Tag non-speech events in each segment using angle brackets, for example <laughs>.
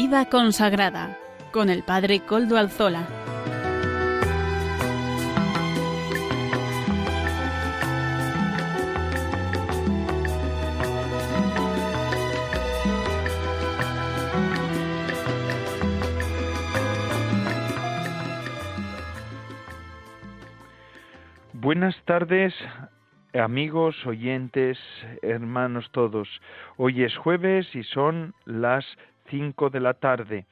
Vida consagrada con el Padre Coldo Alzola. Buenas tardes, amigos, oyentes, hermanos todos. Hoy es jueves y son las de la tarde.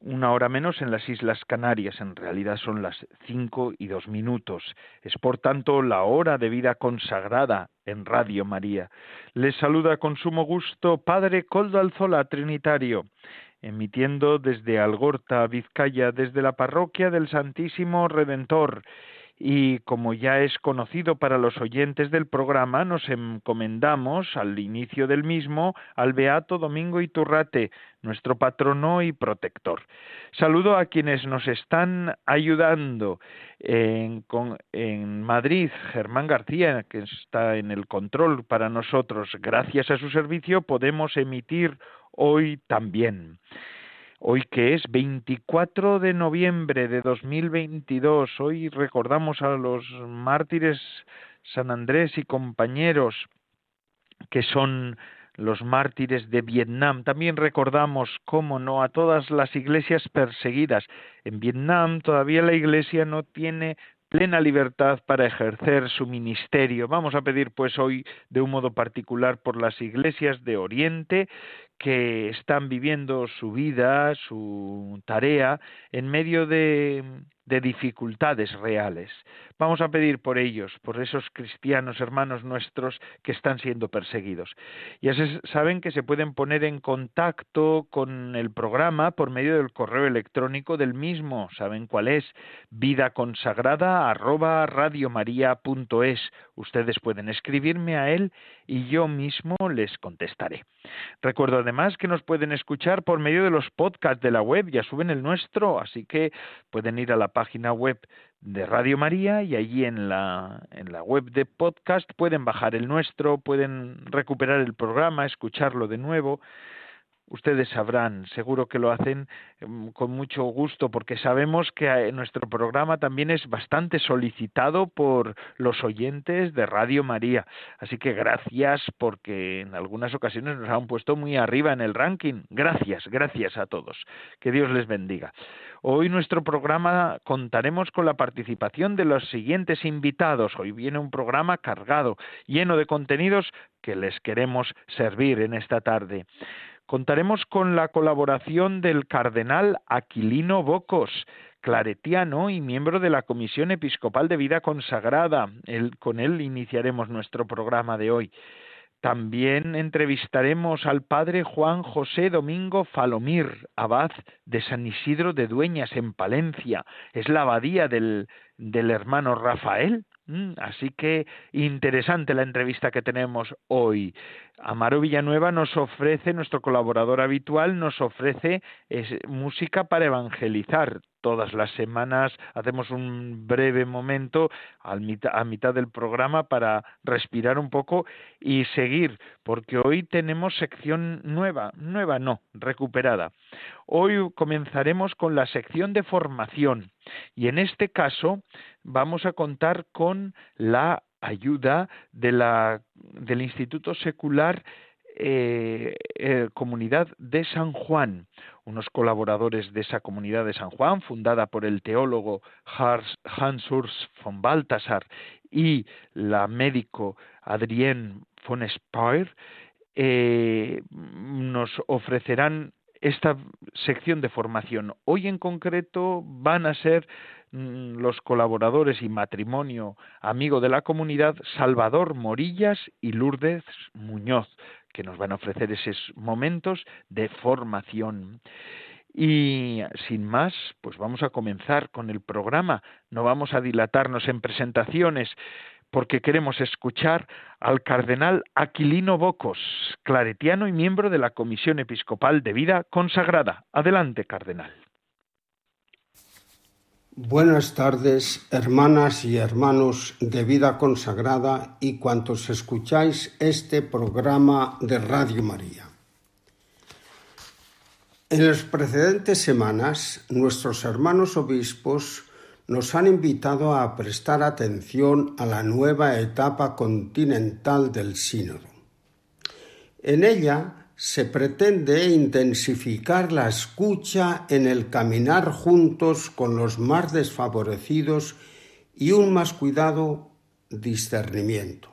Una hora menos en las Islas Canarias, en realidad son las cinco y dos minutos. Es por tanto la hora de vida consagrada en Radio María. Les saluda con sumo gusto Padre Coldo Alzola Trinitario, emitiendo desde Algorta, Vizcaya, desde la parroquia del Santísimo Redentor y como ya es conocido para los oyentes del programa, nos encomendamos al inicio del mismo al Beato Domingo Iturrate, nuestro patrono y protector. Saludo a quienes nos están ayudando en, en Madrid, Germán García, que está en el control para nosotros. Gracias a su servicio podemos emitir hoy también hoy que es 24 de noviembre de 2022. Hoy recordamos a los mártires San Andrés y compañeros que son los mártires de Vietnam. También recordamos, cómo no, a todas las iglesias perseguidas. En Vietnam todavía la iglesia no tiene plena libertad para ejercer su ministerio. Vamos a pedir pues hoy de un modo particular por las iglesias de Oriente que están viviendo su vida, su tarea, en medio de, de dificultades reales. Vamos a pedir por ellos, por esos cristianos hermanos nuestros que están siendo perseguidos. Ya se, saben que se pueden poner en contacto con el programa por medio del correo electrónico del mismo. ¿Saben cuál es? vida consagrada radiomaria.es. Ustedes pueden escribirme a él y yo mismo les contestaré. Recuerdo además que nos pueden escuchar por medio de los podcasts de la web, ya suben el nuestro, así que pueden ir a la página web de Radio María y allí en la, en la web de podcast pueden bajar el nuestro, pueden recuperar el programa, escucharlo de nuevo. Ustedes sabrán, seguro que lo hacen em, con mucho gusto, porque sabemos que eh, nuestro programa también es bastante solicitado por los oyentes de Radio María. Así que gracias, porque en algunas ocasiones nos han puesto muy arriba en el ranking. Gracias, gracias a todos. Que Dios les bendiga. Hoy nuestro programa contaremos con la participación de los siguientes invitados. Hoy viene un programa cargado, lleno de contenidos que les queremos servir en esta tarde. Contaremos con la colaboración del cardenal Aquilino Bocos, claretiano y miembro de la Comisión Episcopal de Vida Consagrada. con él iniciaremos nuestro programa de hoy. También entrevistaremos al padre Juan José Domingo Falomir, abad de San Isidro de Dueñas en Palencia. Es la abadía del, del hermano Rafael, así que interesante la entrevista que tenemos hoy. Amaro Villanueva nos ofrece, nuestro colaborador habitual, nos ofrece música para evangelizar. Todas las semanas hacemos un breve momento a mitad del programa para respirar un poco y seguir, porque hoy tenemos sección nueva, nueva no, recuperada. Hoy comenzaremos con la sección de formación y en este caso vamos a contar con la ayuda de la, del Instituto Secular eh, eh, Comunidad de San Juan, unos colaboradores de esa comunidad de San Juan, fundada por el teólogo Hans Urs von Balthasar y la médico Adrienne von Speyer, eh, nos ofrecerán esta sección de formación. Hoy en concreto van a ser Mm, los colaboradores y matrimonio amigo de la comunidad Salvador Morillas y Lourdes Muñoz, que nos van a ofrecer esos momentos de formación. Y sin más, pues vamos a comenzar con el programa. No vamos a dilatarnos en presentaciones porque queremos escuchar al cardenal Aquilino Bocos, claretiano y miembro de la Comisión Episcopal de Vida Consagrada. Adelante, cardenal. Buenas tardes, hermanas y hermanos de vida consagrada y cuantos escucháis este programa de Radio María. En las precedentes semanas, nuestros hermanos obispos nos han invitado a prestar atención a la nueva etapa continental del sínodo. En ella se pretende intensificar la escucha en el caminar juntos con los más desfavorecidos y un más cuidado discernimiento.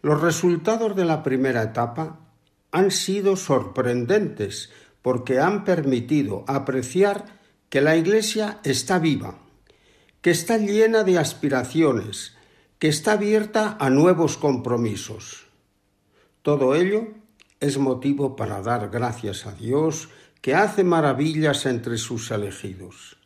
Los resultados de la primera etapa han sido sorprendentes porque han permitido apreciar que la Iglesia está viva, que está llena de aspiraciones, que está abierta a nuevos compromisos. Todo ello es motivo para dar gracias a Dios que hace maravillas entre sus elegidos.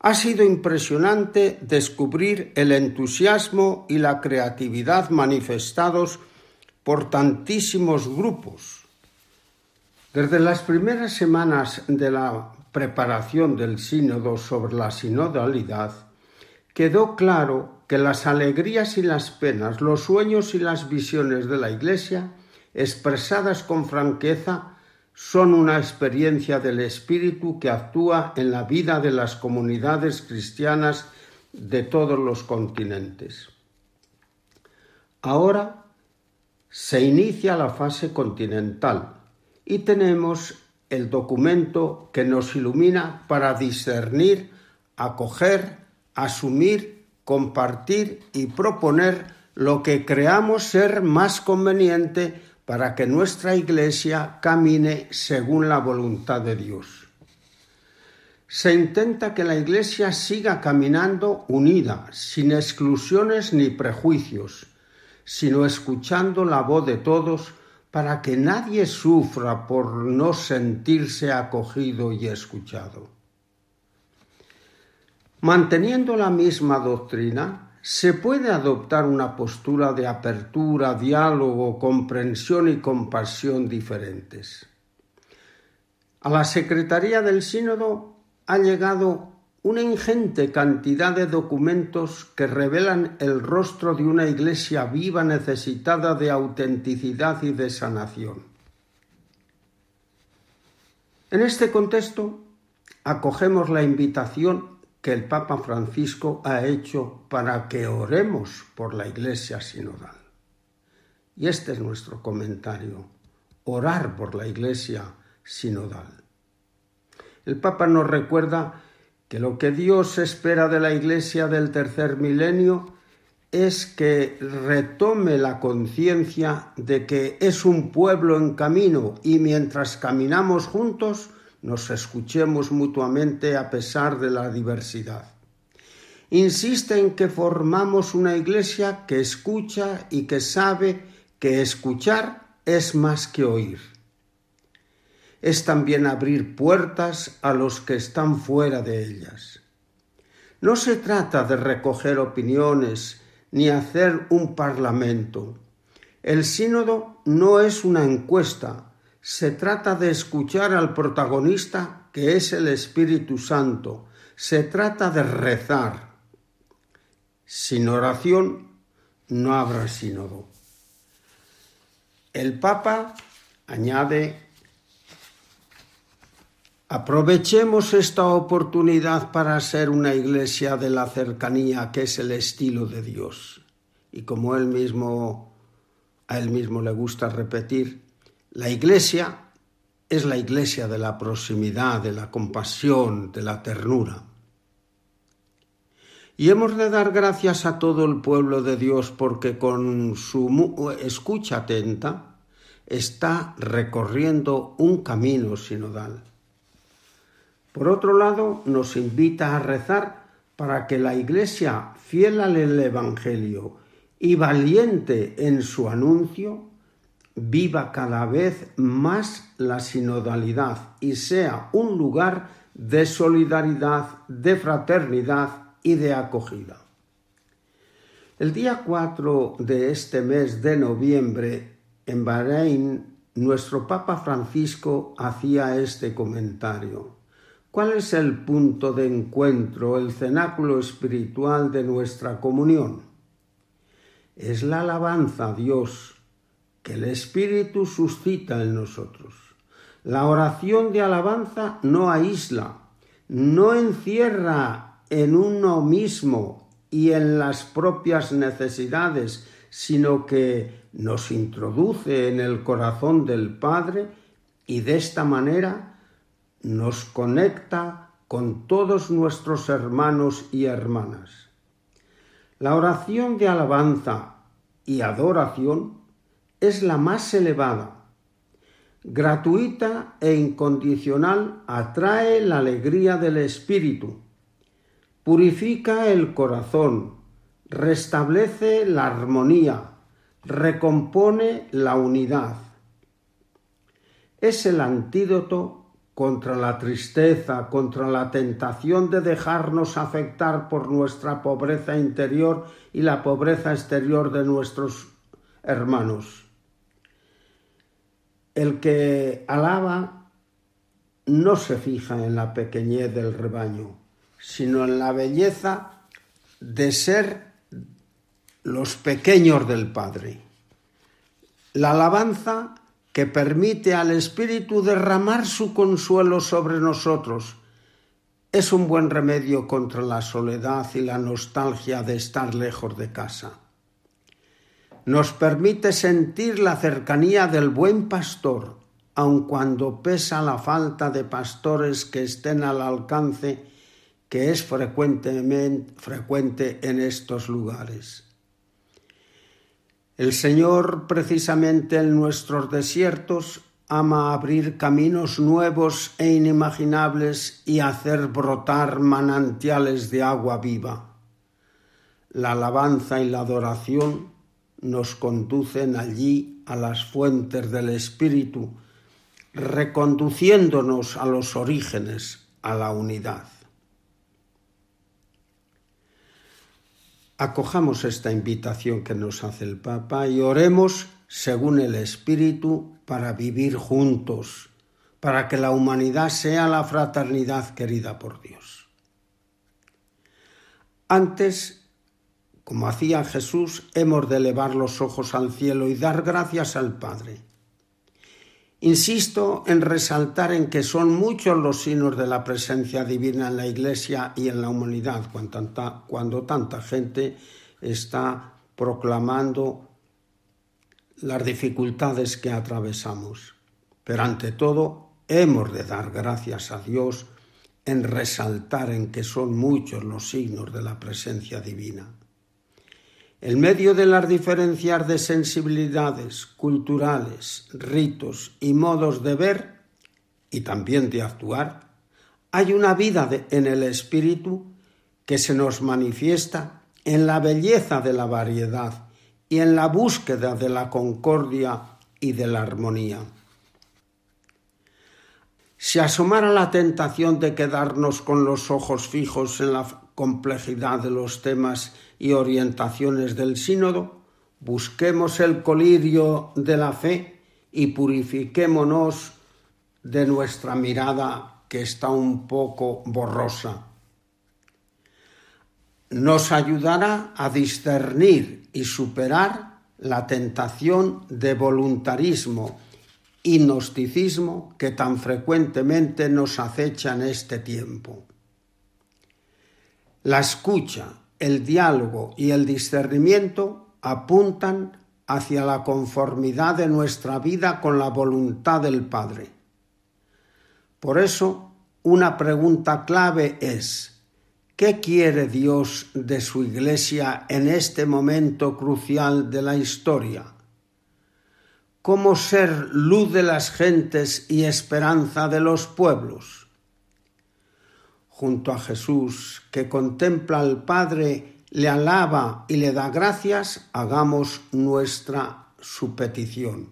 Ha sido impresionante descubrir el entusiasmo y la creatividad manifestados por tantísimos grupos. Desde las primeras semanas de la preparación del sínodo sobre la sinodalidad, quedó claro que las alegrías y las penas, los sueños y las visiones de la Iglesia, expresadas con franqueza, son una experiencia del Espíritu que actúa en la vida de las comunidades cristianas de todos los continentes. Ahora se inicia la fase continental y tenemos el documento que nos ilumina para discernir, acoger, asumir, compartir y proponer lo que creamos ser más conveniente para que nuestra Iglesia camine según la voluntad de Dios. Se intenta que la Iglesia siga caminando unida, sin exclusiones ni prejuicios, sino escuchando la voz de todos para que nadie sufra por no sentirse acogido y escuchado. Manteniendo la misma doctrina, se puede adoptar una postura de apertura, diálogo, comprensión y compasión diferentes. A la Secretaría del Sínodo ha llegado una ingente cantidad de documentos que revelan el rostro de una Iglesia viva necesitada de autenticidad y de sanación. En este contexto, acogemos la invitación que el Papa Francisco ha hecho para que oremos por la Iglesia sinodal. Y este es nuestro comentario, orar por la Iglesia sinodal. El Papa nos recuerda que lo que Dios espera de la Iglesia del tercer milenio es que retome la conciencia de que es un pueblo en camino y mientras caminamos juntos, nos escuchemos mutuamente a pesar de la diversidad. Insiste en que formamos una iglesia que escucha y que sabe que escuchar es más que oír. Es también abrir puertas a los que están fuera de ellas. No se trata de recoger opiniones ni hacer un parlamento. El sínodo no es una encuesta, se trata de escuchar al protagonista que es el Espíritu Santo. Se trata de rezar. Sin oración no habrá sínodo. El Papa añade, aprovechemos esta oportunidad para ser una iglesia de la cercanía que es el estilo de Dios. Y como él mismo, a él mismo le gusta repetir, la iglesia es la iglesia de la proximidad, de la compasión, de la ternura. Y hemos de dar gracias a todo el pueblo de Dios porque con su escucha atenta está recorriendo un camino sinodal. Por otro lado, nos invita a rezar para que la Iglesia, fiel al Evangelio y valiente en su anuncio, viva cada vez más la sinodalidad y sea un lugar de solidaridad, de fraternidad y de acogida. El día 4 de este mes de noviembre, en Bahrein, nuestro Papa Francisco hacía este comentario. ¿Cuál es el punto de encuentro, el cenáculo espiritual de nuestra comunión? Es la alabanza a Dios, que el Espíritu suscita en nosotros. La oración de alabanza no aísla, no encierra en uno mismo y en las propias necesidades, sino que nos introduce en el corazón del Padre y de esta manera nos conecta con todos nuestros hermanos y hermanas. La oración de alabanza y adoración es la más elevada. Gratuita e incondicional atrae la alegría del espíritu, purifica el corazón, restablece la armonía, recompone la unidad. Es el antídoto contra la tristeza, contra la tentación de dejarnos afectar por nuestra pobreza interior y la pobreza exterior de nuestros hermanos. El que alaba no se fija en la pequeñez del rebaño, sino en la belleza de ser los pequeños del Padre. La alabanza que permite al Espíritu derramar su consuelo sobre nosotros, es un buen remedio contra la soledad y la nostalgia de estar lejos de casa. Nos permite sentir la cercanía del buen pastor, aun cuando pesa la falta de pastores que estén al alcance, que es frecuentemente frecuente en estos lugares. El Señor, precisamente en nuestros desiertos, ama abrir caminos nuevos e inimaginables y hacer brotar manantiales de agua viva. La alabanza y la adoración nos conducen allí a las fuentes del Espíritu, reconduciéndonos a los orígenes, a la unidad. Acojamos esta invitación que nos hace el Papa y oremos según el Espíritu para vivir juntos, para que la humanidad sea la fraternidad querida por Dios. Antes, como hacía Jesús, hemos de elevar los ojos al cielo y dar gracias al Padre Insisto en resaltar en que son muchos los signos de la presencia divina en la Iglesia y en la humanidad cuando tanta, gente está proclamando las dificultades que atravesamos. Pero ante todo, hemos de dar gracias a Dios en resaltar en que son muchos los signos de la presencia divina. En medio de las diferencias de sensibilidades culturales, ritos y modos de ver y también de actuar, hay una vida en el espíritu que se nos manifiesta en la belleza de la variedad y en la búsqueda de la concordia y de la armonía. Si asomara la tentación de quedarnos con los ojos fijos en la complejidad de los temas y orientaciones del sínodo, busquemos el colirio de la fe y purifiquémonos de nuestra mirada que está un poco borrosa. Nos ayudará a discernir y superar la tentación de voluntarismo y gnosticismo que tan frecuentemente nos acecha en este tiempo. La escucha, el diálogo y el discernimiento apuntan hacia la conformidad de nuestra vida con la voluntad del Padre. Por eso, una pregunta clave es, ¿qué quiere Dios de su Iglesia en este momento crucial de la historia? ¿Cómo ser luz de las gentes y esperanza de los pueblos? Junto a Jesús, que contempla al Padre, le alaba y le da gracias, hagamos nuestra su petición.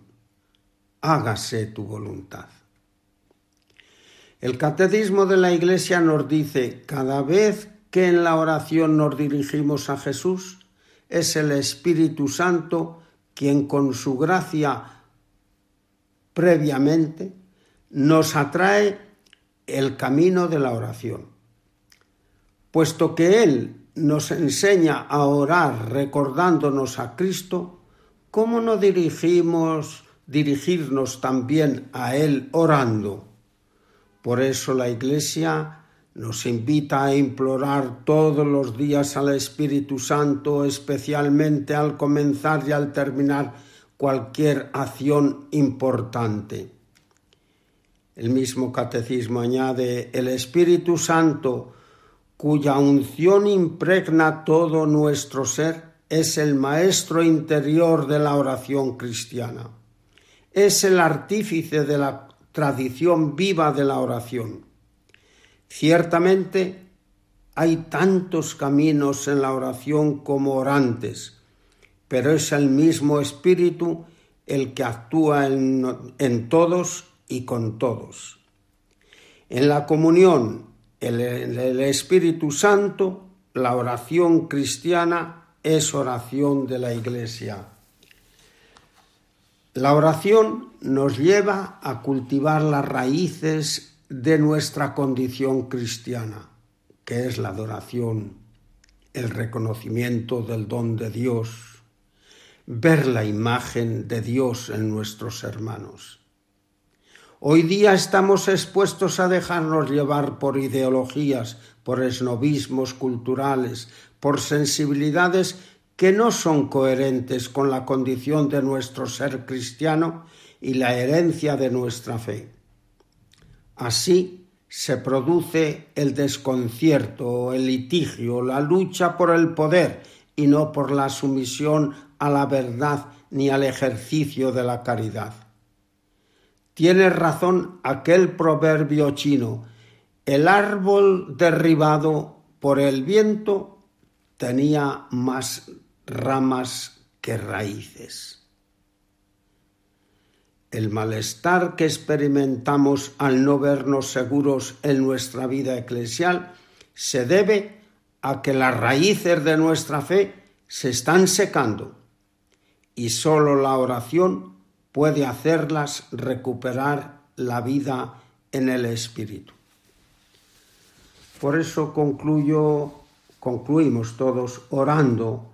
Hágase tu voluntad. El catecismo de la Iglesia nos dice, cada vez que en la oración nos dirigimos a Jesús, es el Espíritu Santo quien con su gracia previamente nos atrae el camino de la oración puesto que Él nos enseña a orar recordándonos a Cristo, ¿cómo no dirigimos dirigirnos también a Él orando. Por eso la Iglesia nos invita a implorar todos los días al Espíritu Santo, especialmente al comenzar y al terminar cualquier acción importante. El mismo catecismo añade, el Espíritu Santo, cuya unción impregna todo nuestro ser, es el maestro interior de la oración cristiana. Es el artífice de la tradición viva de la oración. Ciertamente hay tantos caminos en la oración como orantes, pero es el mismo Espíritu el que actúa en, en todos y con todos. En la comunión, el, el Espíritu Santo, la oración cristiana es oración de la Iglesia. La oración nos lleva a cultivar las raíces de nuestra condición cristiana, que es la adoración, el reconocimiento del don de Dios, ver la imagen de Dios en nuestros hermanos. Hoy día estamos expuestos a dejarnos llevar por ideologías, por esnovismos culturales, por sensibilidades que no son coherentes con la condición de nuestro ser cristiano y la herencia de nuestra fe. Así se produce el desconcierto, el litigio, la lucha por el poder y no por la sumisión a la verdad ni al ejercicio de la caridad. Tiene razón aquel proverbio chino, el árbol derribado por el viento tenía más ramas que raíces. El malestar que experimentamos al no vernos seguros en nuestra vida eclesial se debe a que las raíces de nuestra fe se están secando y sólo la oración puede hacerlas recuperar la vida en el Espíritu. Por eso concluyo, concluimos todos orando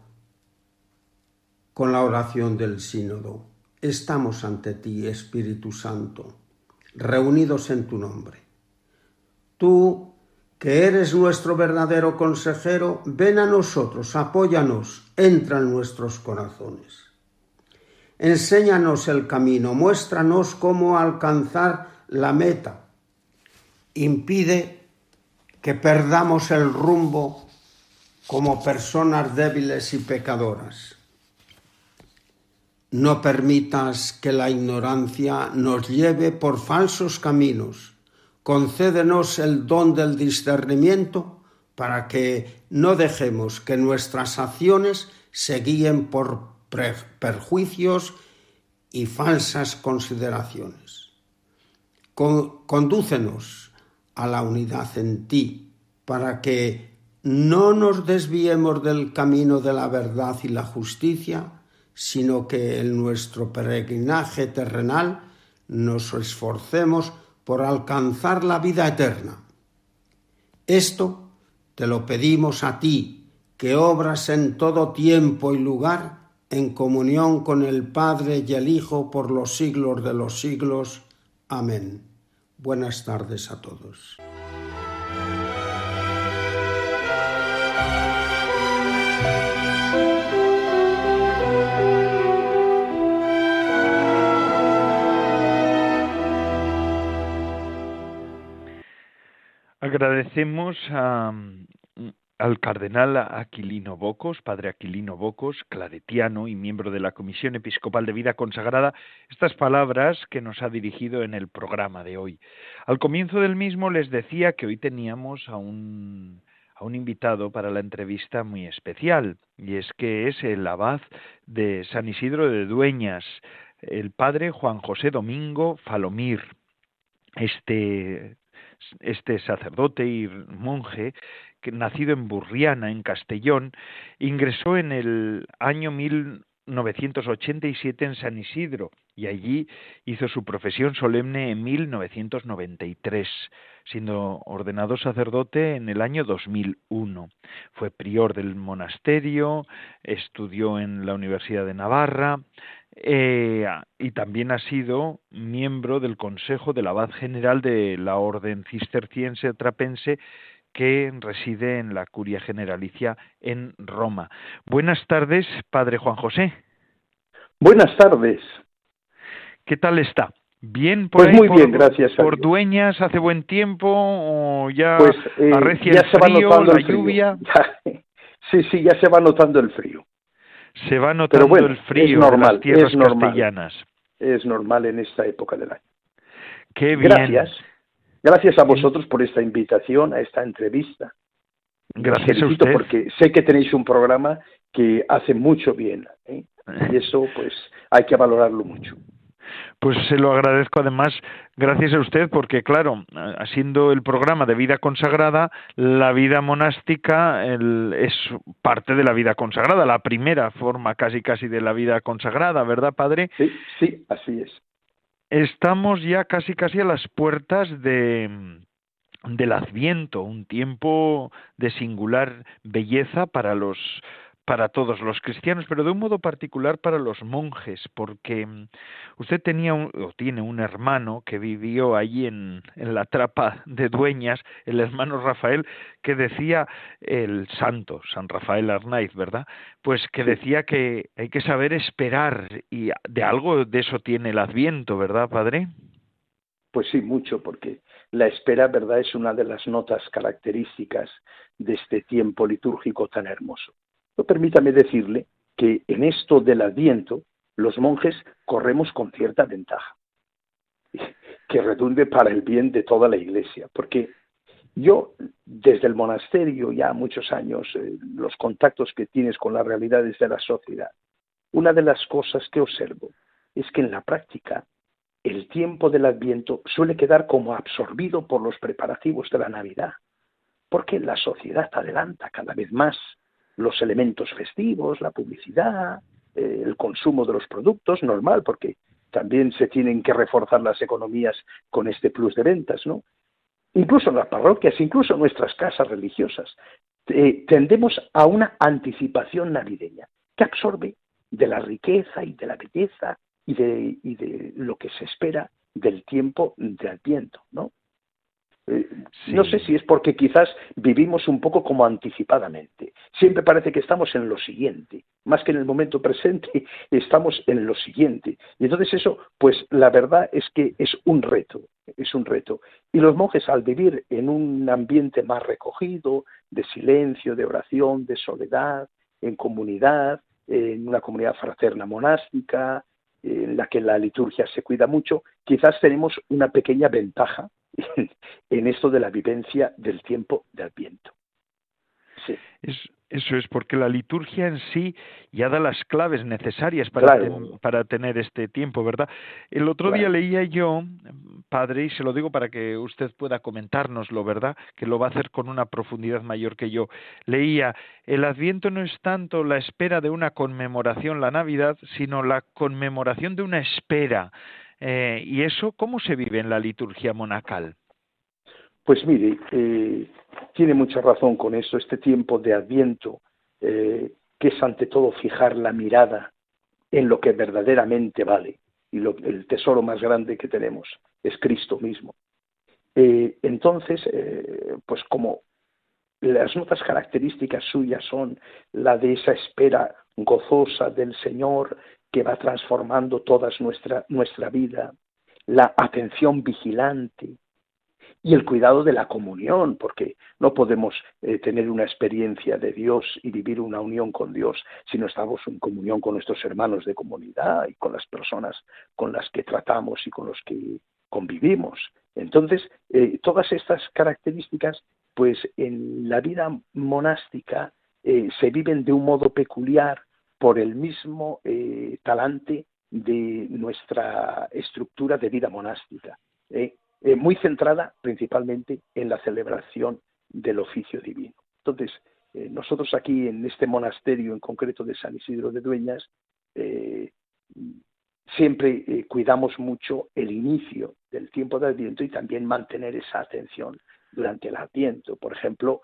con la oración del sínodo. Estamos ante ti, Espíritu Santo, reunidos en tu nombre. Tú, que eres nuestro verdadero consejero, ven a nosotros, apóyanos, entra en nuestros corazones. Enséñanos el camino, muéstranos cómo alcanzar la meta. Impide que perdamos el rumbo como personas débiles y pecadoras. No permitas que la ignorancia nos lleve por falsos caminos. Concédenos el don del discernimiento para que no dejemos que nuestras acciones se guíen por perjuicios y falsas consideraciones. condúcenos a la unidad en ti, para que no nos desviemos del camino de la verdad y la justicia, sino que en nuestro peregrinaje terrenal nos esforcemos por alcanzar la vida eterna. Esto te lo pedimos a ti, que obras en todo tiempo y lugar en comunión con el Padre y el Hijo por los siglos de los siglos. Amén. Buenas tardes a todos. Agradecemos a al cardenal Aquilino Bocos, padre Aquilino Bocos, claretiano y miembro de la Comisión Episcopal de Vida Consagrada, estas palabras que nos ha dirigido en el programa de hoy. Al comienzo del mismo les decía que hoy teníamos a un, a un invitado para la entrevista muy especial, y es que es el abad de San Isidro de Dueñas, el padre Juan José Domingo Falomir. Este este sacerdote y monje nacido en Burriana, en Castellón, ingresó en el año 1987 en San Isidro y allí hizo su profesión solemne en 1993, siendo ordenado sacerdote en el año 2001. Fue prior del monasterio, estudió en la Universidad de Navarra eh, y también ha sido miembro del Consejo del Abad General de la Orden Cisterciense Trapense que reside en la Curia Generalicia en Roma. Buenas tardes, Padre Juan José. Buenas tardes. ¿Qué tal está? Bien, por pues muy bien, gracias. Por Dueñas hace buen tiempo o ya pues, eh, arrecia ya el se frío, va notando la el frío. lluvia. <laughs> sí, sí, ya se va notando el frío. Se va notando bueno, el frío es normal, en las tierras es normal. castellanas. Es normal en esta época del año. Qué bien. Gracias. Gracias a vosotros por esta invitación a esta entrevista. Gracias a usted. porque sé que tenéis un programa que hace mucho bien. ¿eh? <laughs> Y eso, pues, hay que valorarlo mucho. Pues se lo agradezco además, gracias a usted, porque claro, siendo el programa de vida consagrada, la vida monástica el- es parte de la vida consagrada, la primera forma casi casi de la vida consagrada, ¿verdad, padre? Sí, sí, así es. Estamos ya casi casi a las puertas de del Adviento, un tiempo de singular belleza para los para todos los cristianos, pero de un modo particular para los monjes, porque mm, usted tenía un, o tiene un hermano que vivió allí en, en la trapa de Dueñas, el hermano Rafael, que decía el santo, San Rafael Arnaiz, ¿verdad? Pues que decía que hay que saber esperar y de algo de eso tiene el Adviento, ¿verdad, padre? Pues sí, mucho, porque la espera, ¿verdad?, es una de las notas características de este tiempo litúrgico tan hermoso. Pero permítame decirle que en esto del Adviento, los monjes corremos con cierta ventaja, <laughs> que redunde para el bien de toda la Iglesia, porque yo, desde el monasterio, ya muchos años, eh, los contactos que tienes con las realidades de la sociedad, una de las cosas que observo es que en la práctica el tiempo del Adviento suele quedar como absorbido por los preparativos de la Navidad, porque la sociedad adelanta cada vez más los elementos festivos, la publicidad, eh, el consumo de los productos, normal, porque también se tienen que reforzar las economías con este plus de ventas, ¿no? Incluso en las parroquias, incluso en nuestras casas religiosas, eh, tendemos a una anticipación navideña que absorbe de la riqueza y de la belleza y de, y de lo que se espera del tiempo de Adviento, ¿no? Eh, Sí. No sé si es porque quizás vivimos un poco como anticipadamente. Siempre parece que estamos en lo siguiente, más que en el momento presente, <laughs> estamos en lo siguiente. Y entonces eso, pues la verdad es que es un reto, es un reto. Y los monjes al vivir en un ambiente más recogido, de silencio, de oración, de soledad, en comunidad, en una comunidad fraterna monástica, en la que la liturgia se cuida mucho, quizás tenemos una pequeña ventaja <laughs> en, esto de la vivencia del tiempo de Adviento. Sí, Es, eso es porque la liturgia en sí ya da las claves necesarias para, Claro. ten- para tener este tiempo, ¿verdad? El otro día leía yo, padre, y se lo digo para que usted pueda comentárnoslo, ¿verdad? Que lo va a hacer con una profundidad mayor que yo. Leía, el Adviento no es tanto la espera de una conmemoración, la Navidad, sino la conmemoración de una espera. Eh, ¿Y eso cómo se vive en la liturgia monacal? Pues mire, eh, tiene mucha razón con eso, este tiempo de Adviento, eh, que es ante todo fijar la mirada en lo que verdaderamente vale. Y lo- el tesoro más grande que tenemos es Cristo mismo. Entonces, pues como las notas características suyas son la de esa espera gozosa del Señor que va transformando toda nuestra, nuestra vida, la atención vigilante, y el cuidado de la comunión, porque no podemos eh, tener una experiencia de Dios y vivir una unión con Dios si no estamos en comunión con nuestros hermanos de comunidad y con las personas con las que tratamos y con los que convivimos. Entonces, eh, todas estas características, pues en la vida monástica eh, se viven de un modo peculiar por el mismo eh, talante de nuestra estructura de vida monástica. ¿eh? eh, muy centrada principalmente en la celebración del oficio divino. Entonces, nosotros aquí en este monasterio en concreto de San Isidro de Dueñas, siempre cuidamos mucho el inicio del tiempo de Adviento y también mantener esa atención durante el Adviento. Por ejemplo,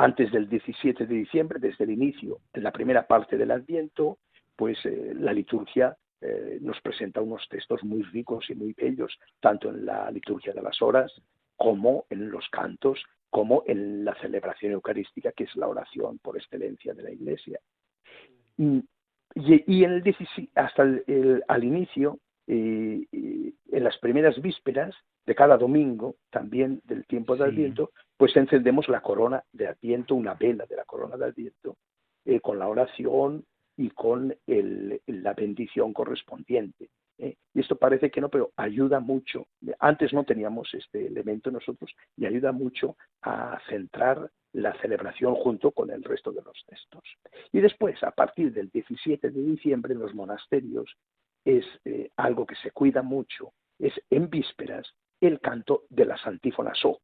antes del 17 de diciembre, desde el inicio, en la primera parte del Adviento, pues eh, la liturgia eh, nos presenta unos textos muy ricos y muy bellos, tanto en la liturgia de las horas como en los cantos, como en la celebración eucarística, que es la oración por excelencia de la Iglesia. Y, y en el hasta el, al inicio, eh, en las primeras vísperas de cada domingo, también del tiempo de Adviento, pues encendemos la corona de Adviento, una vela de la corona de Adviento, eh, con la oración y con la bendición correspondiente. ¿eh? Y esto parece que no, pero ayuda mucho. Antes no teníamos este elemento nosotros y ayuda mucho a centrar la celebración junto con el resto de los textos. Y después, a partir del 17 de diciembre, en los monasterios es eh, algo que se cuida mucho, es en vísperas el canto de las antífonas O.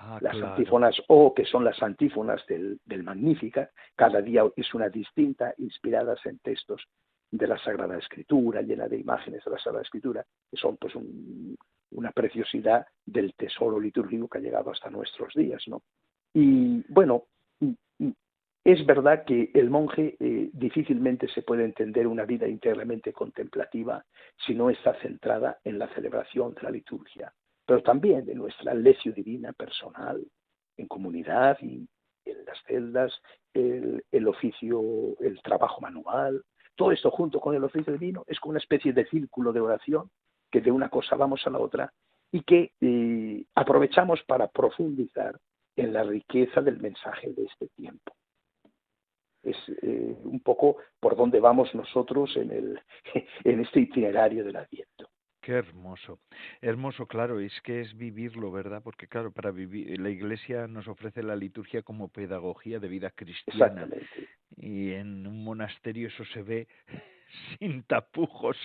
Ah, las antífonas O, que son las antífonas del, del Magnífica, cada día es una distinta, inspiradas en textos de la Sagrada Escritura, llena de imágenes de la Sagrada Escritura, que son pues una preciosidad del tesoro litúrgico que ha llegado hasta nuestros días, ¿no? Y bueno, es verdad que el monje eh, difícilmente se puede entender una vida íntegramente contemplativa si no está centrada en la celebración de la liturgia, pero también de nuestra lección divina personal, en comunidad y en las celdas, el, el oficio, el trabajo manual, todo esto junto con el oficio divino es como una especie de círculo de oración que de una cosa vamos a la otra y que eh, aprovechamos para profundizar en la riqueza del mensaje de este tiempo. Es eh, un poco por donde vamos nosotros en, el, <laughs> en este itinerario del Adviento. Qué hermoso. Hermoso, claro, es que es vivirlo, ¿verdad? Porque claro, para vivir la Iglesia nos ofrece la liturgia como pedagogía de vida cristiana. Y en un monasterio eso se ve <laughs> sin tapujos,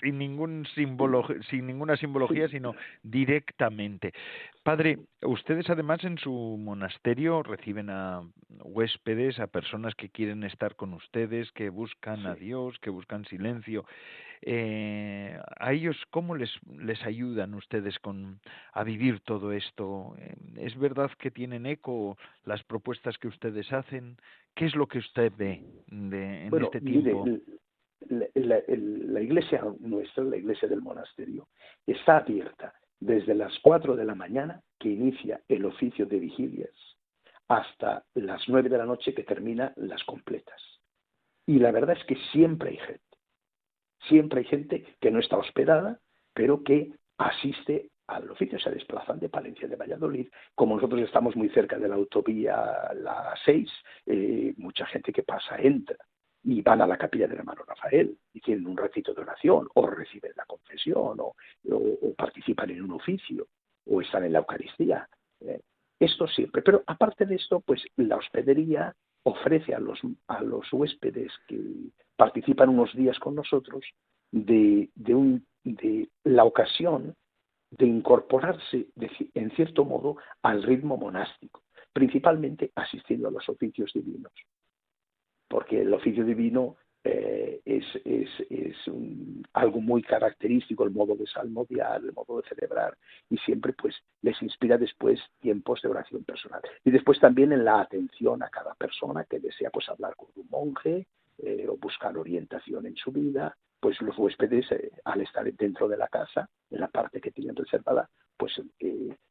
sin ningún símbolo, sin ninguna simbología, sino directamente. Padre, ustedes además en su monasterio reciben a huéspedes, a personas que quieren estar con ustedes, que buscan a Dios, que buscan silencio. Eh, a ellos, ¿cómo les, les ayudan ustedes con, a vivir todo esto? Eh, ¿Es verdad que tienen eco las propuestas que ustedes hacen? ¿Qué es lo que usted ve de, en este tiempo? La, iglesia nuestra, la iglesia del monasterio, está abierta desde las 4 de la mañana, que inicia el oficio de vigilias, hasta las 9 de la noche, que termina las completas. Y la verdad es que siempre hay gente. Siempre hay gente que no está hospedada, pero que asiste al oficio, se desplazan de Palencia de Valladolid. Como nosotros estamos muy cerca de la autovía la 6, eh, mucha gente que pasa entra y van a la capilla del hermano Rafael y tienen un ratito de oración, o reciben la confesión, o, participan en un oficio, o están en la Eucaristía. Eh, esto siempre. Pero aparte de esto, pues la hospedería ofrece a los, a los huéspedes que participan unos días con nosotros de, de, un, de la ocasión de incorporarse en cierto modo al ritmo monástico, principalmente asistiendo a los oficios divinos porque el oficio divino eh, es, es, es algo muy característico, el modo de salmodiar, el modo de celebrar, y siempre pues les inspira después tiempos de oración personal. Y después también en la atención a cada persona que desea pues hablar con un monje eh, o buscar orientación en su vida, pues los huéspedes eh, al estar dentro de la casa, en la parte que tienen reservada, pues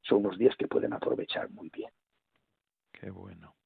son unos días que pueden aprovechar muy bien. Qué bueno.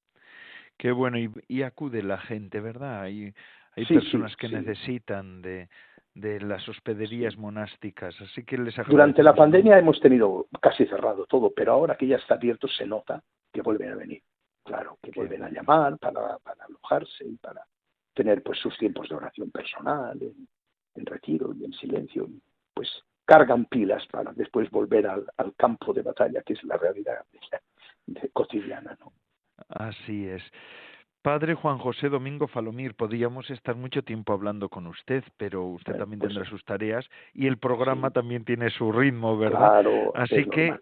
Qué bueno, y, acude la gente, ¿verdad? Hay, hay personas que necesitan de, de las hospederías monásticas, así que les Durante la pandemia hemos tenido casi cerrado todo, pero ahora que ya está abierto se nota que vuelven a venir. Claro, que vuelven a llamar para, para alojarse y para tener pues sus tiempos de oración personal, en, retiro y en silencio, y pues cargan pilas para después volver al, al campo de batalla, que es la realidad <laughs> cotidiana, ¿no? Así es. Padre Juan José Domingo Falomir, podríamos estar mucho tiempo hablando con usted, pero usted también pues tendrá sus tareas y el programa también tiene su ritmo, ¿verdad? Claro, Así que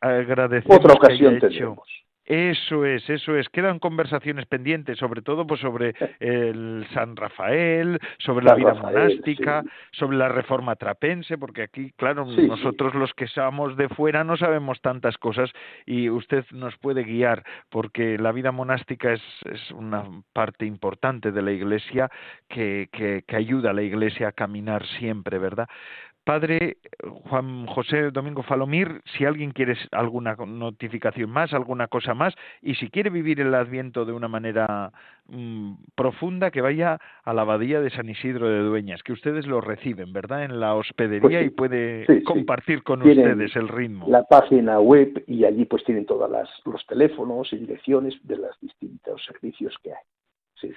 agradecemos Otra ocasión que haya hecho Eso es, eso es. Quedan conversaciones pendientes, sobre todo pues sobre <laughs> el San Rafael, sobre la vida monástica, sobre la reforma trapense, porque aquí, claro, nosotros los que somos de fuera no sabemos tantas cosas y usted nos puede guiar, porque la vida monástica es, es una parte importante de la Iglesia que, que, que ayuda a la Iglesia a caminar siempre, ¿verdad? Padre Juan José Domingo Falomir, si alguien quiere alguna notificación más, alguna cosa más, y si quiere vivir el Adviento de una manera mm, profunda, que vaya a la abadía de San Isidro de Dueñas, que ustedes lo reciben, ¿verdad? En la hospedería pues y puede compartir con ustedes el ritmo. La página web y allí pues tienen todos los teléfonos y direcciones de los distintos servicios que hay. Sí.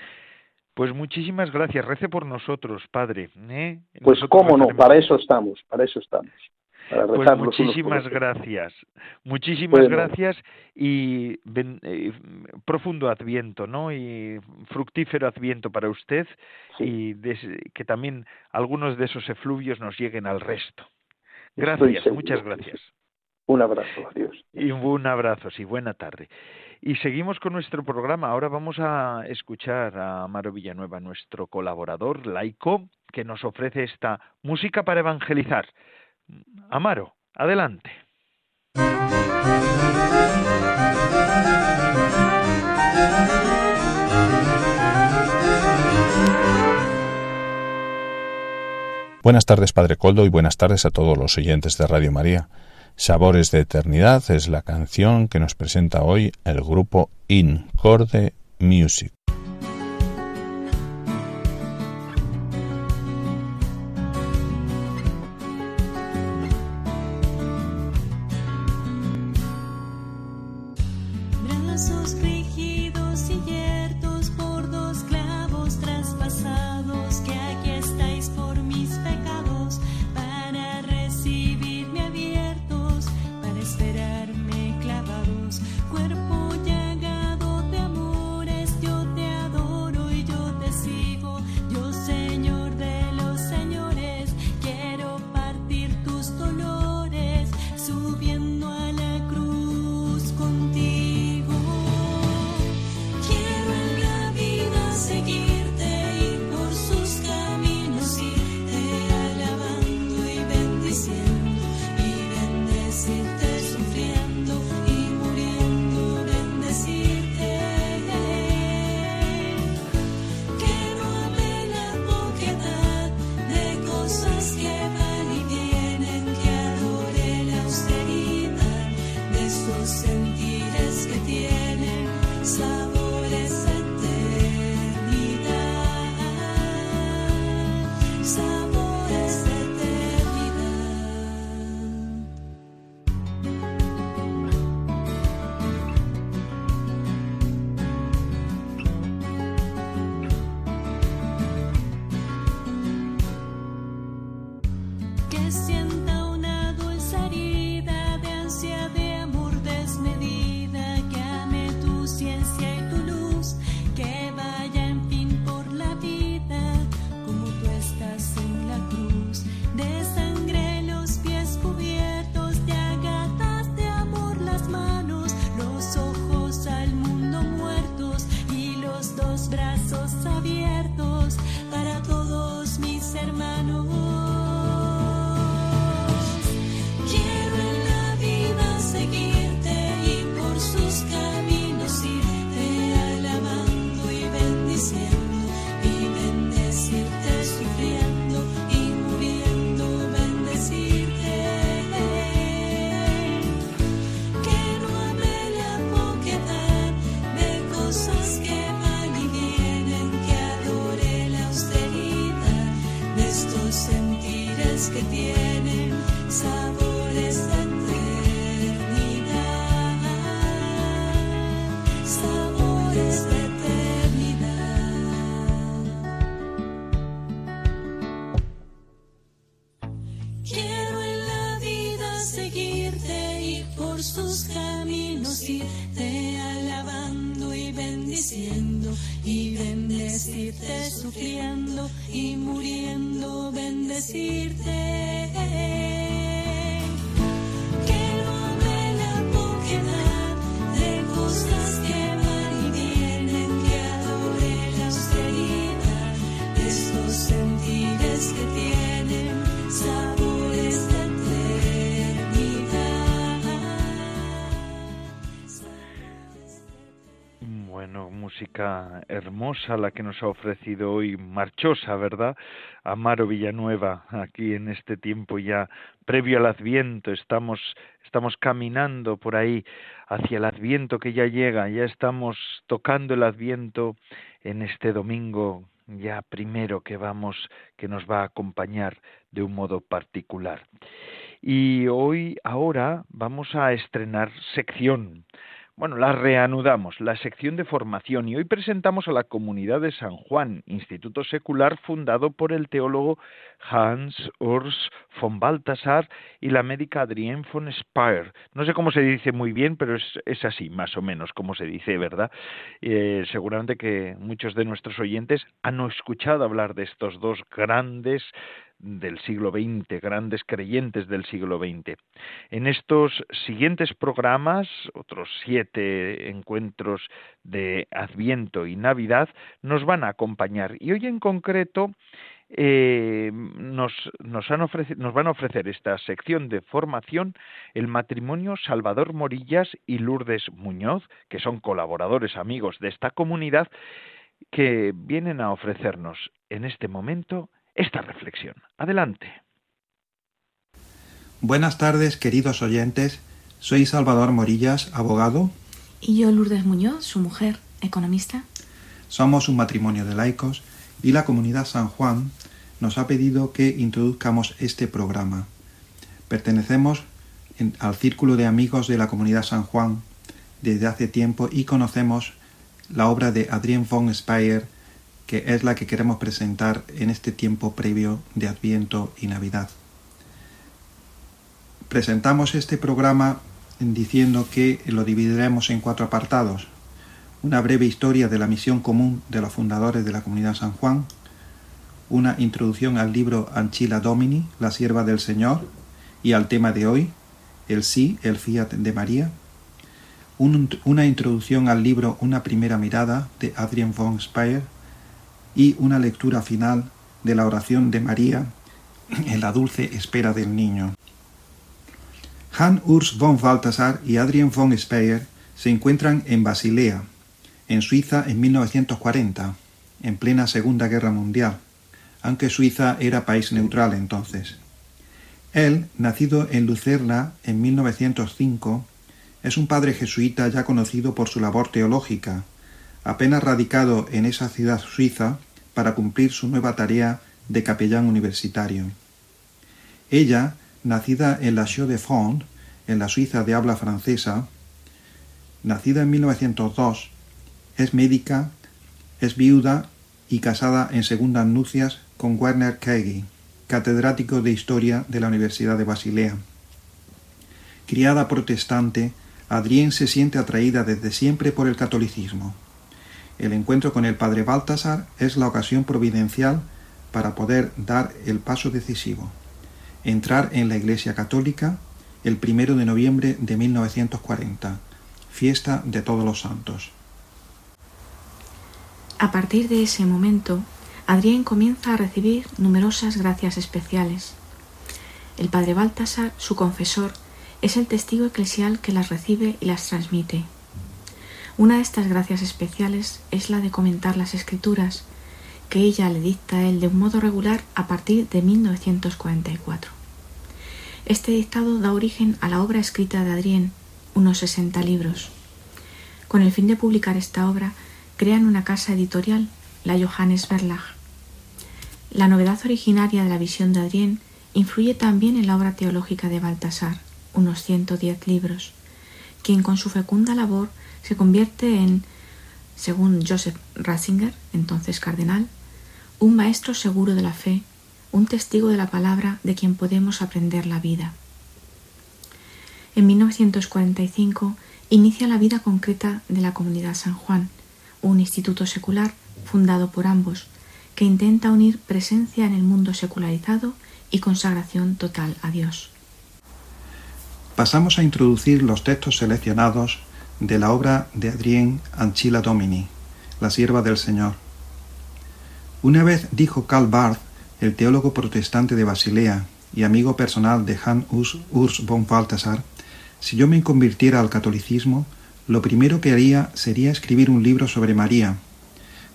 Pues muchísimas gracias. Rece por nosotros, Padre. ¿eh? Pues cómo no, para eso estamos, para eso estamos. Pues muchísimas gracias, muchísimas gracias y eh, profundo adviento, ¿no? Y fructífero adviento para usted y que también algunos de esos efluvios nos lleguen al resto. Gracias, muchas gracias. Un abrazo, adiós. Y un abrazo, sí, buena tarde. Y seguimos con nuestro programa. Ahora vamos a escuchar a Amaro Villanueva, nuestro colaborador laico, que nos ofrece esta música para evangelizar. Amaro, adelante. Buenas tardes, Padre Coldo, y buenas tardes a todos los oyentes de Radio María. Sabores de Eternidad es la canción que nos presenta hoy el grupo Incorde Music. hermanos. Hermosa la que nos ha ofrecido hoy, marchosa, ¿verdad? Amaro Villanueva, aquí en este tiempo ya previo al Adviento, estamos, estamos caminando por ahí hacia el Adviento que ya llega, ya estamos tocando el Adviento en este domingo ya primero que vamos, que nos va a acompañar de un modo particular. Y hoy, ahora, vamos a estrenar sección bueno, la reanudamos, la sección de formación, y hoy presentamos a la Comunidad de San Juan, instituto secular fundado por el teólogo Hans Urs von Balthasar y la médica Adrienne von Speyer. No sé cómo se dice muy bien, pero es, así, más o menos, como se dice, ¿verdad? Eh, seguramente que muchos de nuestros oyentes han escuchado hablar de estos dos grandes del siglo XX, grandes creyentes del siglo XX. En estos siguientes programas, otros siete encuentros de Adviento y Navidad, nos van a acompañar. Y hoy en concreto eh, nos, han nos van a ofrecer esta sección de formación el matrimonio Salvador Morillas y Lourdes Muñoz, que son colaboradores amigos de esta comunidad, que vienen a ofrecernos en este momento esta reflexión. Adelante. Buenas tardes, queridos oyentes. Soy Salvador Morillas, abogado. Y yo, Lourdes Muñoz, su mujer, economista. Somos un matrimonio de laicos y la comunidad San Juan nos ha pedido que introduzcamos este programa. Pertenecemos al círculo de amigos de la comunidad San Juan desde hace tiempo y conocemos la obra de Adrien von Speyer que es la que queremos presentar en este tiempo previo de Adviento y Navidad. Presentamos este programa diciendo que lo dividiremos en cuatro apartados. Una breve historia de la misión común de los fundadores de la comunidad San Juan, una introducción al libro Anchila Domini, la sierva del Señor, y al tema de hoy, el sí, el fiat de María, una introducción al libro Una primera mirada de Adrian von Speyer, y una lectura final de la oración de María en la dulce espera del niño. Hans Urs von Balthasar y Adrien von Speyer se encuentran en Basilea, en Suiza en 1940, en plena Segunda Guerra Mundial, aunque Suiza era país neutral entonces. Él, nacido en Lucerna en 1905, es un padre jesuita ya conocido por su labor teológica, apenas radicado en esa ciudad suiza para cumplir su nueva tarea de capellán universitario. Ella, nacida en la Chaux de Fonds, en la Suiza de habla francesa, nacida en 1902, es médica, es viuda y casada en segundas nupcias con Werner Kegi, catedrático de Historia de la Universidad de Basilea. Criada protestante, Adrien se siente atraída desde siempre por el catolicismo. El encuentro con el padre Baltasar es la ocasión providencial para poder dar el paso decisivo, entrar en la Iglesia Católica el primero de noviembre de 1940, fiesta de todos los santos. A partir de ese momento, Adrián comienza a recibir numerosas gracias especiales. El padre Baltasar, su confesor, es el testigo eclesial que las recibe y las transmite. Una de estas gracias especiales es la de comentar las escrituras, que ella le dicta él de un modo regular a partir de 1944. Este dictado da origen a la obra escrita de Adrien, unos 60 libros. Con el fin de publicar esta obra, crean una casa editorial, la Johannes Verlag. La novedad originaria de la visión de Adrien influye también en la obra teológica de Baltasar, unos 110 libros, quien con su fecunda labor se convierte en, según Joseph Ratzinger, entonces cardenal, un maestro seguro de la fe, un testigo de la palabra de quien podemos aprender la vida. En 1945 inicia la vida concreta de la comunidad San Juan, un instituto secular fundado por ambos, que intenta unir presencia en el mundo secularizado y consagración total a Dios. Pasamos a introducir los textos seleccionados de la obra de Adrien Anchila Domini, La sierva del Señor. Una vez dijo Karl Barth, el teólogo protestante de Basilea y amigo personal de Hans Urs von Balthasar, si yo me convirtiera al catolicismo, lo primero que haría sería escribir un libro sobre María,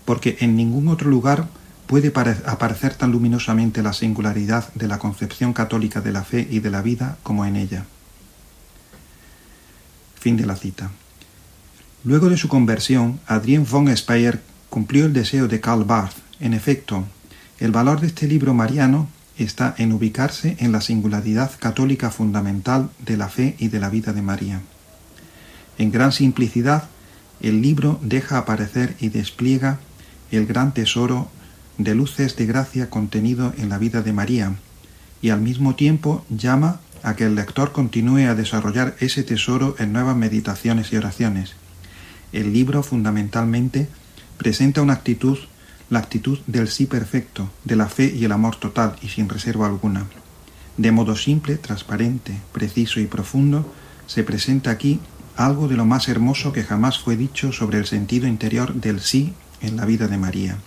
porque en ningún otro lugar puede aparecer tan luminosamente la singularidad de la concepción católica de la fe y de la vida como en ella. Fin de la cita. Luego de su conversión, Adrien von Speyer cumplió el deseo de Karl Barth. En efecto, el valor de este libro mariano está en ubicarse en la singularidad católica fundamental de la fe y de la vida de María. En gran simplicidad, el libro deja aparecer y despliega el gran tesoro de luces de gracia contenido en la vida de María, y al mismo tiempo llama a que el lector continúe a desarrollar ese tesoro en nuevas meditaciones y oraciones. El libro fundamentalmente presenta una actitud, la actitud del sí perfecto, de la fe y el amor total y sin reserva alguna. De modo simple, transparente, preciso y profundo, se presenta aquí algo de lo más hermoso que jamás fue dicho sobre el sentido interior del sí en la vida de María,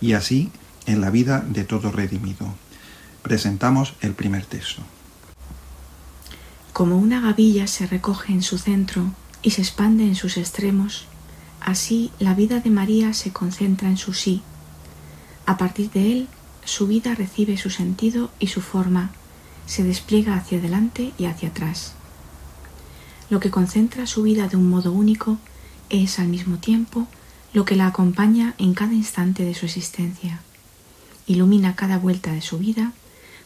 y así en la vida de todo redimido. Presentamos el primer texto. Como una gavilla se recoge en su centro y se expande en sus extremos, así la vida de María se concentra en su sí. A partir de él, su vida recibe su sentido y su forma, se despliega hacia adelante y hacia atrás. Lo que concentra su vida de un modo único es al mismo tiempo lo que la acompaña en cada instante de su existencia. Ilumina cada vuelta de su vida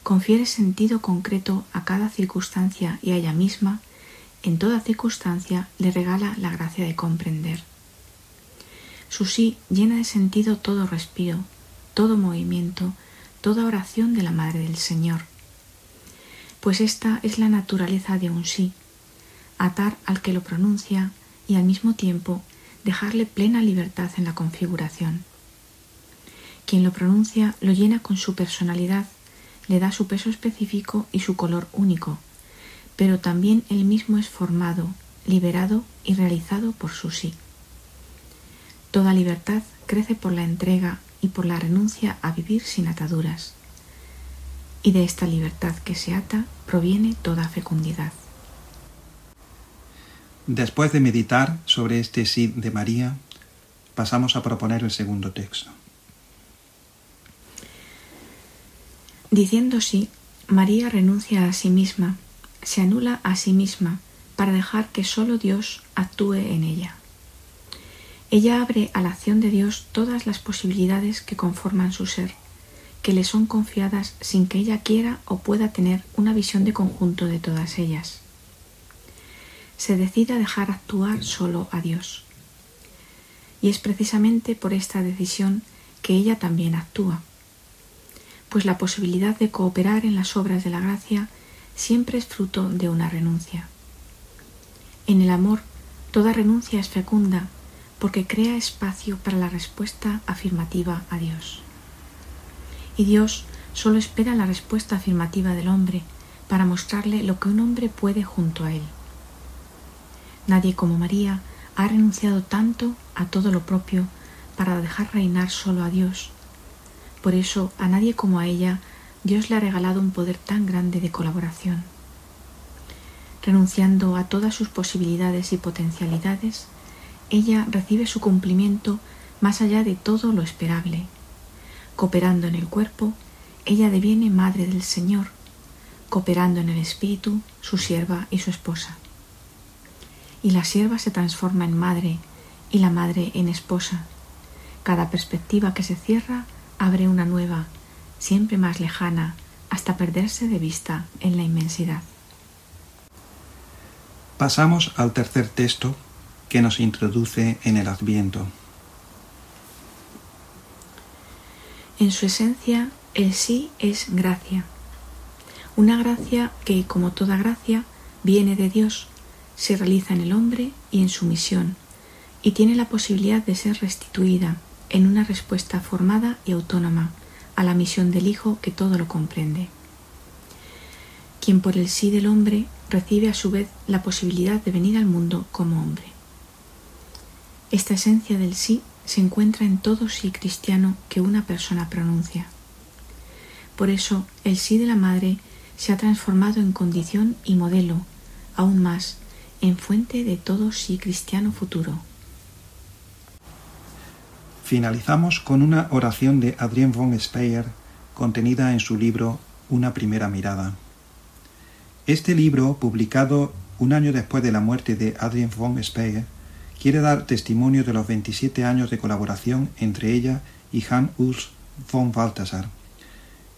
confiere sentido concreto a cada circunstancia y a ella misma, en toda circunstancia le regala la gracia de comprender. Su sí llena de sentido todo respiro, todo movimiento, toda oración de la Madre del Señor. Pues esta es la naturaleza de un sí, atar al que lo pronuncia y al mismo tiempo dejarle plena libertad en la configuración. Quien lo pronuncia lo llena con su personalidad le da su peso específico y su color único, pero también él mismo es formado, liberado y realizado por su sí. Toda libertad crece por la entrega y por la renuncia a vivir sin ataduras, y de esta libertad que se ata proviene toda fecundidad. Después de meditar sobre este sí de María, pasamos a proponer el segundo texto. Diciendo sí, María renuncia a sí misma, se anula a sí misma para dejar que sólo Dios actúe en ella. Ella abre a la acción de Dios todas las posibilidades que conforman su ser, que le son confiadas sin que ella quiera o pueda tener una visión de conjunto de todas ellas. Se decide a dejar actuar solo a Dios. Y es precisamente por esta decisión que ella también actúa pues la posibilidad de cooperar en las obras de la gracia siempre es fruto de una renuncia. En el amor, toda renuncia es fecunda porque crea espacio para la respuesta afirmativa a Dios. Y Dios solo espera la respuesta afirmativa del hombre para mostrarle lo que un hombre puede junto a él. Nadie como María ha renunciado tanto a todo lo propio para dejar reinar solo a Dios por eso a nadie como a ella Dios le ha regalado un poder tan grande de colaboración. Renunciando a todas sus posibilidades y potencialidades, ella recibe su cumplimiento más allá de todo lo esperable. Cooperando en el cuerpo, ella deviene madre del Señor, cooperando en el espíritu, su sierva y su esposa. Y la sierva se transforma en madre y la madre en esposa. Cada perspectiva que se cierra abre una nueva, siempre más lejana, hasta perderse de vista en la inmensidad. Pasamos al tercer texto que nos introduce en el Adviento. En su esencia, el sí es gracia. Una gracia que, como toda gracia, viene de Dios, se realiza en el hombre y en su misión, y tiene la posibilidad de ser restituida, en una respuesta formada y autónoma a la misión del Hijo que todo lo comprende. Quien por el sí del hombre recibe a su vez la posibilidad de venir al mundo como hombre. Esta esencia del sí se encuentra en todo sí cristiano que una persona pronuncia. Por eso el sí de la madre se ha transformado en condición y modelo, aún más, en fuente de todo sí cristiano futuro. Finalizamos con una oración de Adrien von Speyer contenida en su libro Una primera mirada. Este libro, publicado un año después de la muerte de Adrien von Speyer, quiere dar testimonio de los 27 años de colaboración entre ella y Hans Urs von Balthasar.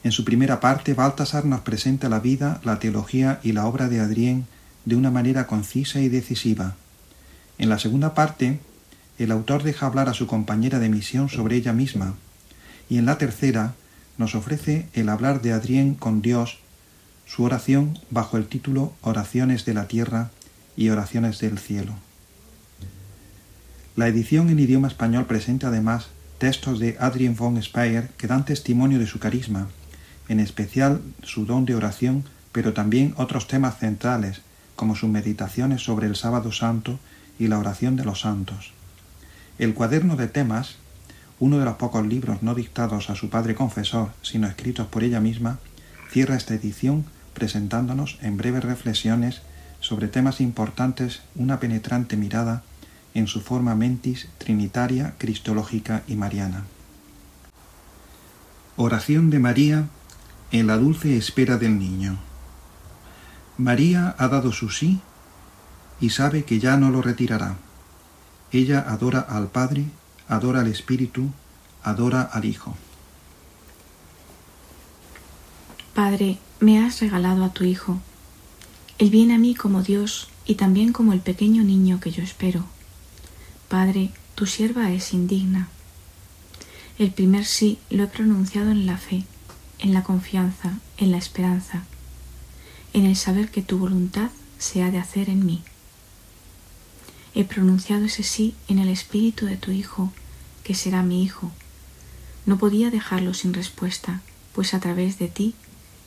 En su primera parte, Balthasar nos presenta la vida, la teología y la obra de Adrien de una manera concisa y decisiva. En la segunda parte, el autor deja hablar a su compañera de misión sobre ella misma, y en la tercera nos ofrece el hablar de Adrien con Dios, su oración bajo el título Oraciones de la Tierra y Oraciones del Cielo. La edición en idioma español presenta además textos de Adrien von Speyer que dan testimonio de su carisma, en especial su don de oración, pero también otros temas centrales, como sus meditaciones sobre el sábado santo y la oración de los santos. El cuaderno de temas, uno de los pocos libros no dictados a su padre confesor, sino escritos por ella misma, cierra esta edición presentándonos en breves reflexiones sobre temas importantes una penetrante mirada en su forma mentis trinitaria, cristológica y mariana. Oración de María en la dulce espera del niño. María ha dado su sí y sabe que ya no lo retirará. Ella adora al Padre, adora al Espíritu, adora al Hijo. Padre, me has regalado a tu Hijo. Él viene a mí como Dios y también como el pequeño niño que yo espero. Padre, tu sierva es indigna. El primer sí lo he pronunciado en la fe, en la confianza, en la esperanza, en el saber que tu voluntad se ha de hacer en mí. He pronunciado ese sí en el espíritu de tu Hijo, que será mi Hijo. No podía dejarlo sin respuesta, pues a través de ti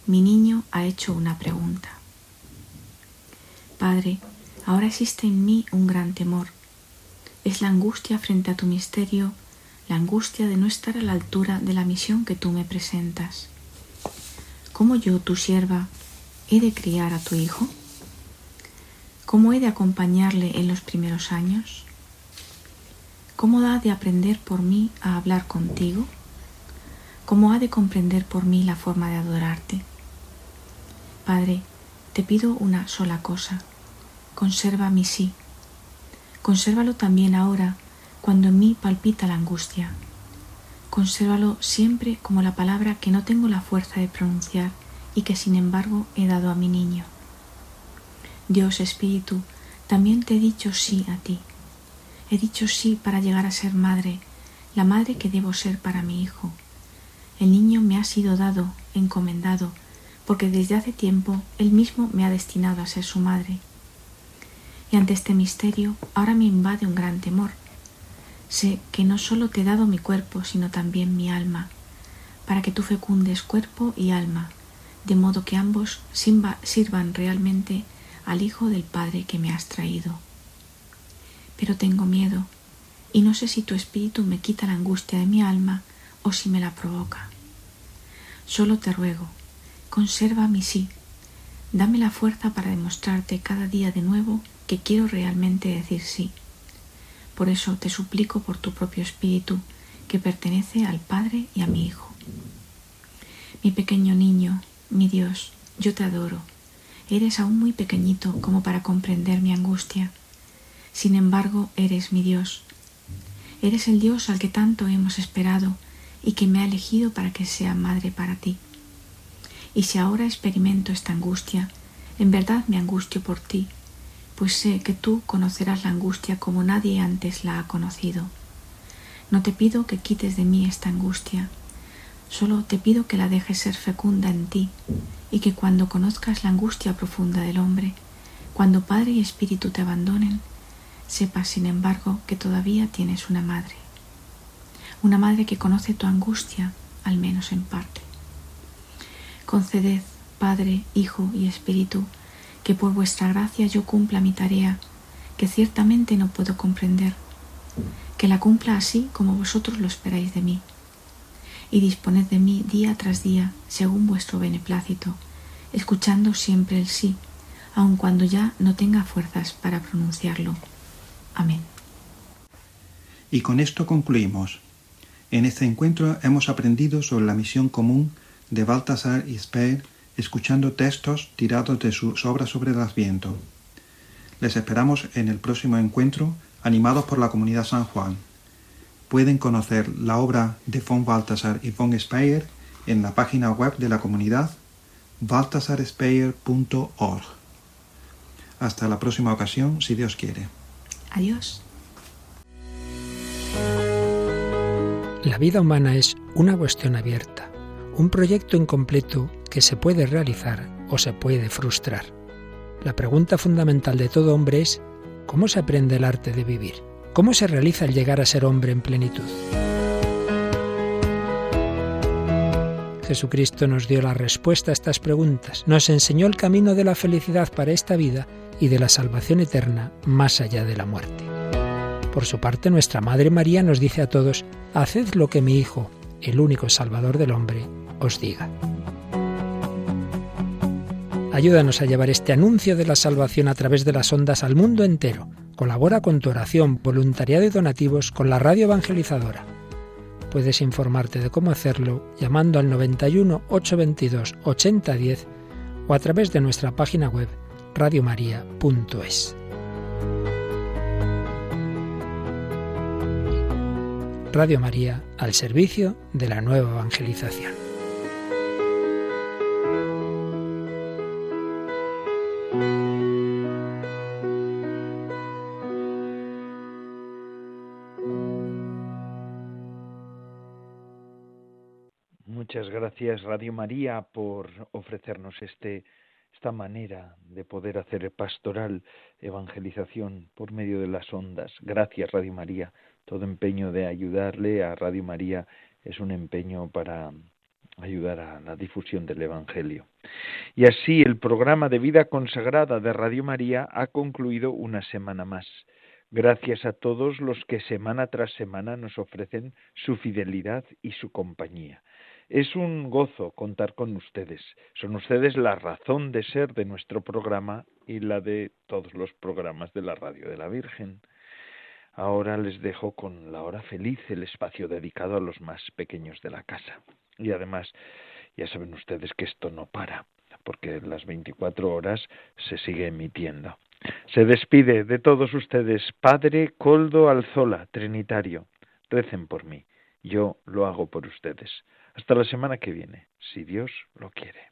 mi niño ha hecho una pregunta. Padre, ahora existe en mí un gran temor. Es la angustia frente a tu misterio, la angustia de no estar a la altura de la misión que tú me presentas. ¿Cómo yo, tu sierva, he de criar a tu hijo? ¿Cómo he de acompañarle en los primeros años? ¿Cómo ha de aprender por mí a hablar contigo? ¿Cómo ha de comprender por mí la forma de adorarte? Padre, te pido una sola cosa. Conserva mi sí. Consérvalo también ahora, cuando en mí palpita la angustia. Consérvalo siempre como la palabra que no tengo la fuerza de pronunciar y que sin embargo he dado a mi niño. Dios Espíritu, también te he dicho sí a ti. He dicho sí para llegar a ser madre, la madre que debo ser para mi hijo. El niño me ha sido dado, encomendado, porque desde hace tiempo él mismo me ha destinado a ser su madre. Y ante este misterio ahora me invade un gran temor. Sé que no solo te he dado mi cuerpo, sino también mi alma, para que tú fecundes cuerpo y alma, de modo que ambos sirvan realmente al Hijo del Padre que me has traído. Pero tengo miedo, y no sé si tu espíritu me quita la angustia de mi alma o si me la provoca. Solo te ruego, conserva mi sí, dame la fuerza para demostrarte cada día de nuevo que quiero realmente decir sí. Por eso te suplico por tu propio espíritu, que pertenece al Padre y a mi Hijo. Mi pequeño niño, mi Dios, yo te adoro Eres aún muy pequeñito como para comprender mi angustia. Sin embargo, eres mi Dios. Eres el Dios al que tanto hemos esperado y que me ha elegido para que sea madre para ti. Y si ahora experimento esta angustia, en verdad me angustio por ti, pues sé que tú conocerás la angustia como nadie antes la ha conocido. No te pido que quites de mí esta angustia, solo te pido que la dejes ser fecunda en ti y que cuando conozcas la angustia profunda del hombre, cuando Padre y Espíritu te abandonen, sepas, sin embargo, que todavía tienes una madre, una madre que conoce tu angustia, al menos en parte. Conceded, Padre, Hijo y Espíritu, que por vuestra gracia yo cumpla mi tarea, que ciertamente no puedo comprender, que la cumpla así como vosotros lo esperáis de mí y disponed de mí día tras día según vuestro beneplácito, escuchando siempre el sí, aun cuando ya no tenga fuerzas para pronunciarlo. Amén. Y con esto concluimos. En este encuentro hemos aprendido sobre la misión común de Baltasar y Speer escuchando textos tirados de sus obras sobre el Adviento. Les esperamos en el próximo encuentro animados por la comunidad San Juan. Pueden conocer la obra de von Baltasar y von Speyer en la página web de la comunidad baltasarspeyer.org. Hasta la próxima ocasión, si Dios quiere. Adiós. La vida humana es una cuestión abierta, un proyecto incompleto que se puede realizar o se puede frustrar. La pregunta fundamental de todo hombre es ¿cómo se aprende el arte de vivir? ¿Cómo se realiza el llegar a ser hombre en plenitud? Jesucristo nos dio la respuesta a estas preguntas, nos enseñó el camino de la felicidad para esta vida y de la salvación eterna más allá de la muerte. Por su parte, nuestra Madre María nos dice a todos, Haced lo que mi Hijo, el único Salvador del hombre, os diga. Ayúdanos a llevar este anuncio de la salvación a través de las ondas al mundo entero. Colabora con tu oración, voluntariado y donativos con la radio evangelizadora. Puedes informarte de cómo hacerlo llamando al 91 822 8010 o a través de nuestra página web radiomaria.es. Radio María al servicio de la nueva evangelización. Muchas gracias Radio María por ofrecernos este esta manera de poder hacer pastoral evangelización por medio de las ondas. Gracias Radio María. Todo empeño de ayudarle a Radio María es un empeño para ayudar a la difusión del Evangelio. Y así el programa de vida consagrada de Radio María ha concluido una semana más. Gracias a todos los que semana tras semana nos ofrecen su fidelidad y su compañía. Es un gozo contar con ustedes. Son ustedes la razón de ser de nuestro programa y la de todos los programas de la Radio de la Virgen. Ahora les dejo con la hora feliz, el espacio dedicado a los más pequeños de la casa. Y además, ya saben ustedes que esto no para, porque las 24 horas se sigue emitiendo. Se despide de todos ustedes Padre Coldo Alzola, Trinitario. Recen por mí. Yo lo hago por ustedes. Hasta la semana que viene, si Dios lo quiere.